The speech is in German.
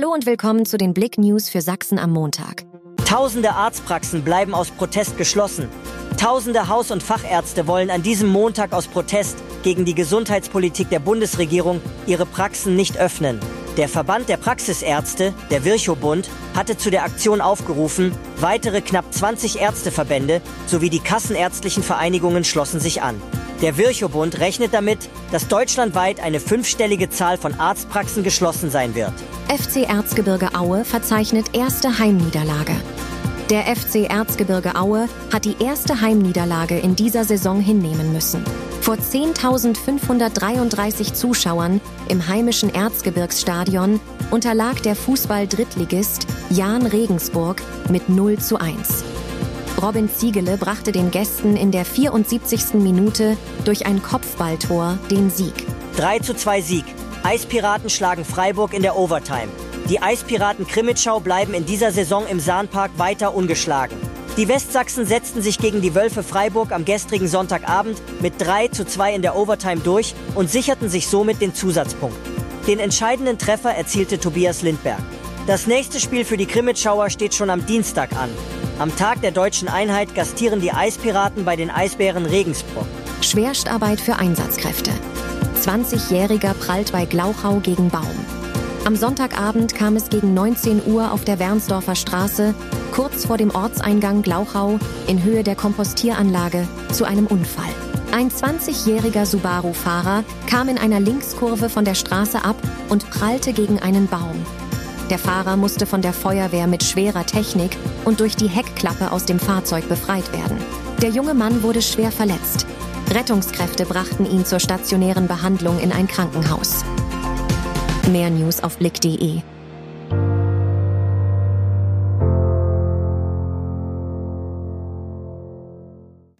Hallo und willkommen zu den Blick News für Sachsen am Montag. Tausende Arztpraxen bleiben aus Protest geschlossen. Tausende Haus- und Fachärzte wollen an diesem Montag aus Protest gegen die Gesundheitspolitik der Bundesregierung ihre Praxen nicht öffnen. Der Verband der Praxisärzte, der Virchow-Bund, hatte zu der Aktion aufgerufen. Weitere knapp 20 Ärzteverbände sowie die kassenärztlichen Vereinigungen schlossen sich an. Der Virchow-Bund rechnet damit, dass deutschlandweit eine fünfstellige Zahl von Arztpraxen geschlossen sein wird. FC Erzgebirge Aue verzeichnet erste Heimniederlage. Der FC Erzgebirge Aue hat die erste Heimniederlage in dieser Saison hinnehmen müssen. Vor 10.533 Zuschauern im heimischen Erzgebirgsstadion unterlag der Fußball-Drittligist Jan Regensburg mit 0 zu 1. Robin Ziegele brachte den Gästen in der 74. Minute durch ein Kopfballtor den Sieg. 3 zu 2 Sieg. Eispiraten schlagen Freiburg in der Overtime. Die Eispiraten Krimitschau bleiben in dieser Saison im Sahnpark weiter ungeschlagen. Die Westsachsen setzten sich gegen die Wölfe Freiburg am gestrigen Sonntagabend mit 3 zu 2 in der Overtime durch und sicherten sich somit den Zusatzpunkt. Den entscheidenden Treffer erzielte Tobias Lindberg. Das nächste Spiel für die Krimitschauer steht schon am Dienstag an. Am Tag der deutschen Einheit gastieren die Eispiraten bei den Eisbären Regensburg. Schwerstarbeit für Einsatzkräfte. 20-Jähriger prallt bei Glauchau gegen Baum. Am Sonntagabend kam es gegen 19 Uhr auf der Wernsdorfer Straße, kurz vor dem Ortseingang Glauchau, in Höhe der Kompostieranlage, zu einem Unfall. Ein 20-jähriger Subaru-Fahrer kam in einer Linkskurve von der Straße ab und prallte gegen einen Baum. Der Fahrer musste von der Feuerwehr mit schwerer Technik und durch die Heckklappe aus dem Fahrzeug befreit werden. Der junge Mann wurde schwer verletzt. Rettungskräfte brachten ihn zur stationären Behandlung in ein Krankenhaus. Mehr News auf blick.de